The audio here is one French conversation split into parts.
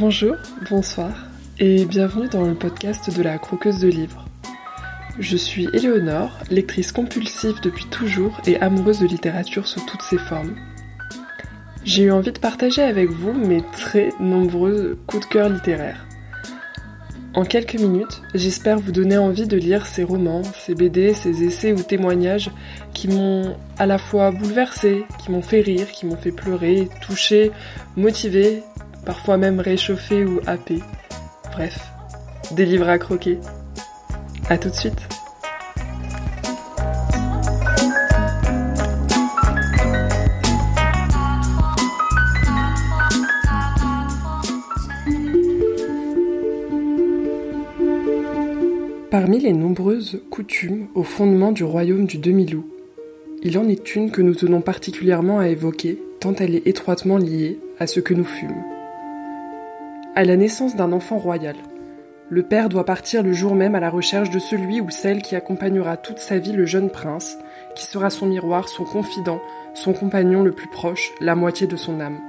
Bonjour, bonsoir et bienvenue dans le podcast de la croqueuse de livres. Je suis Éléonore, lectrice compulsive depuis toujours et amoureuse de littérature sous toutes ses formes. J'ai eu envie de partager avec vous mes très nombreux coups de cœur littéraires. En quelques minutes, j'espère vous donner envie de lire ces romans, ces BD, ces essais ou témoignages qui m'ont à la fois bouleversé, qui m'ont fait rire, qui m'ont fait pleurer, touché, motivé, parfois même réchauffé ou happé. Bref, des livres à croquer. A tout de suite Parmi les nombreuses coutumes au fondement du royaume du demi-loup, il en est une que nous tenons particulièrement à évoquer, tant elle est étroitement liée à ce que nous fûmes. À la naissance d'un enfant royal, le père doit partir le jour même à la recherche de celui ou celle qui accompagnera toute sa vie le jeune prince, qui sera son miroir, son confident, son compagnon le plus proche, la moitié de son âme.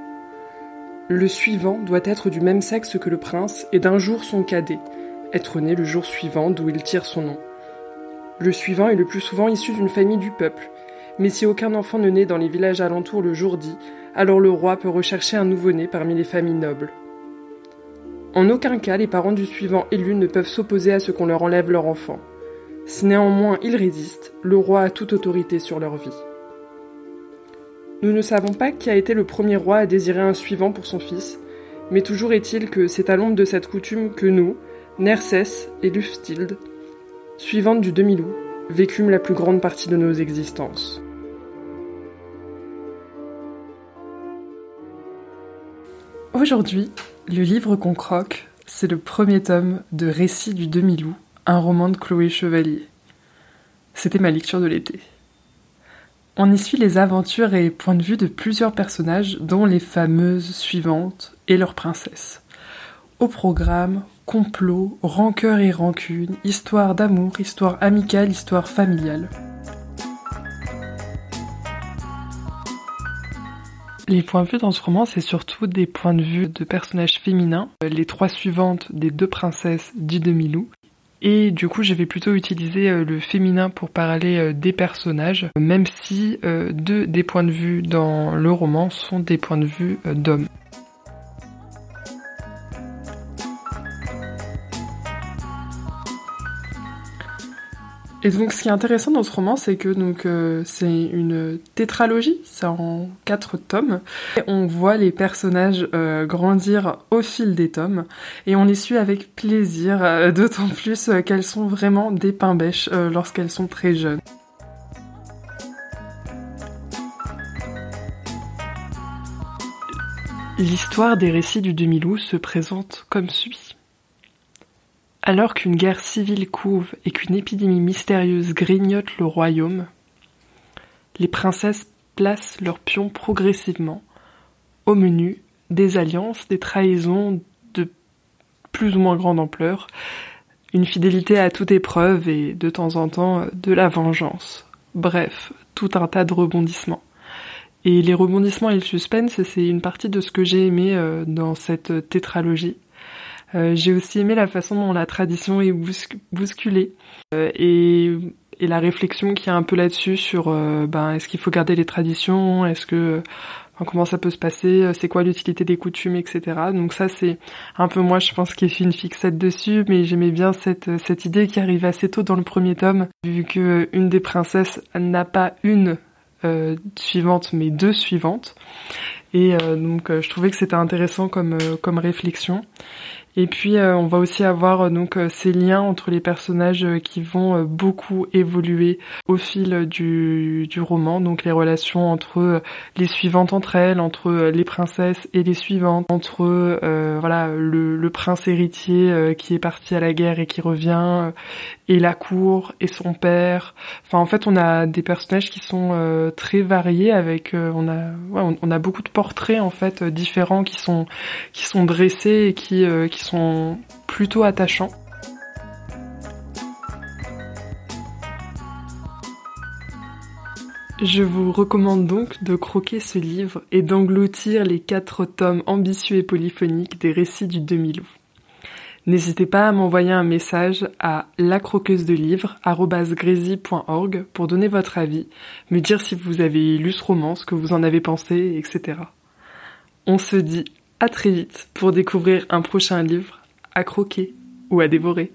Le suivant doit être du même sexe que le prince et d'un jour son cadet, être né le jour suivant d'où il tire son nom. Le suivant est le plus souvent issu d'une famille du peuple, mais si aucun enfant ne naît dans les villages alentours le jour dit, alors le roi peut rechercher un nouveau-né parmi les familles nobles. En aucun cas les parents du suivant élu ne peuvent s'opposer à ce qu'on leur enlève leur enfant. Si néanmoins ils résistent, le roi a toute autorité sur leur vie. Nous ne savons pas qui a été le premier roi à désirer un suivant pour son fils, mais toujours est-il que c'est à l'ombre de cette coutume que nous, Nercès et Luftilde, suivantes du demi-loup, vécûmes la plus grande partie de nos existences. Aujourd'hui, le livre qu'on croque, c'est le premier tome de Récits du demi-loup, un roman de Chloé Chevalier. C'était ma lecture de l'été. On y suit les aventures et points de vue de plusieurs personnages, dont les fameuses suivantes et leurs princesses. Au programme, complot, rancœur et rancune, histoire d'amour, histoire amicale, histoire familiale. Les points de vue dans ce roman, c'est surtout des points de vue de personnages féminins, les trois suivantes des deux princesses du demi-loup. Et du coup, je vais plutôt utiliser euh, le féminin pour parler euh, des personnages, même si euh, deux des points de vue dans le roman sont des points de vue d'hommes. Et donc, ce qui est intéressant dans ce roman, c'est que donc euh, c'est une tétralogie, c'est en quatre tomes. Et on voit les personnages euh, grandir au fil des tomes, et on les suit avec plaisir, euh, d'autant plus qu'elles sont vraiment des pains bêches lorsqu'elles sont très jeunes. L'histoire des récits du demi-loup se présente comme suit. Alors qu'une guerre civile couve et qu'une épidémie mystérieuse grignote le royaume, les princesses placent leurs pions progressivement au menu des alliances, des trahisons de plus ou moins grande ampleur, une fidélité à toute épreuve et de temps en temps de la vengeance. Bref, tout un tas de rebondissements. Et les rebondissements et le suspense, c'est une partie de ce que j'ai aimé euh, dans cette tétralogie. Euh, j'ai aussi aimé la façon dont la tradition est bousculée euh, et, la réflexion qui y a un peu là-dessus sur euh, ben, est-ce qu'il faut garder les traditions, est-ce que comment ça peut se passer, c'est quoi l'utilité des coutumes, etc. Donc ça c'est un peu moi je pense qui ai fait une fixette dessus, mais j'aimais bien cette idée qui arrive assez tôt dans le premier tome, vu que une des princesses n'a pas une suivante mais deux suivantes. Et donc je trouvais que c'était intéressant comme réflexion. Et puis euh, on va aussi avoir euh, donc euh, ces liens entre les personnages qui vont beaucoup évoluer au fil du, roman, donc les relations entre les suivantes entre elles, entre les princesses et les suivantes, entre voilà le, prince héritier qui est parti à la guerre et qui revient, et la cour et son père. Enfin en fait on a des personnages qui sont très variés avec on a on, a beaucoup de portraits en fait différents qui sont qui sont dressés et qui qui sont plutôt attachants. Je vous recommande donc de croquer ce livre et d'engloutir les quatre tomes ambitieux et polyphoniques des récits du demi-loup. N'hésitez pas à m'envoyer un message à lacroqueusedelivre.org pour donner votre avis, me dire si vous avez lu ce roman, ce que vous en avez pensé, etc. On se dit à très vite pour découvrir un prochain livre à croquer ou à dévorer.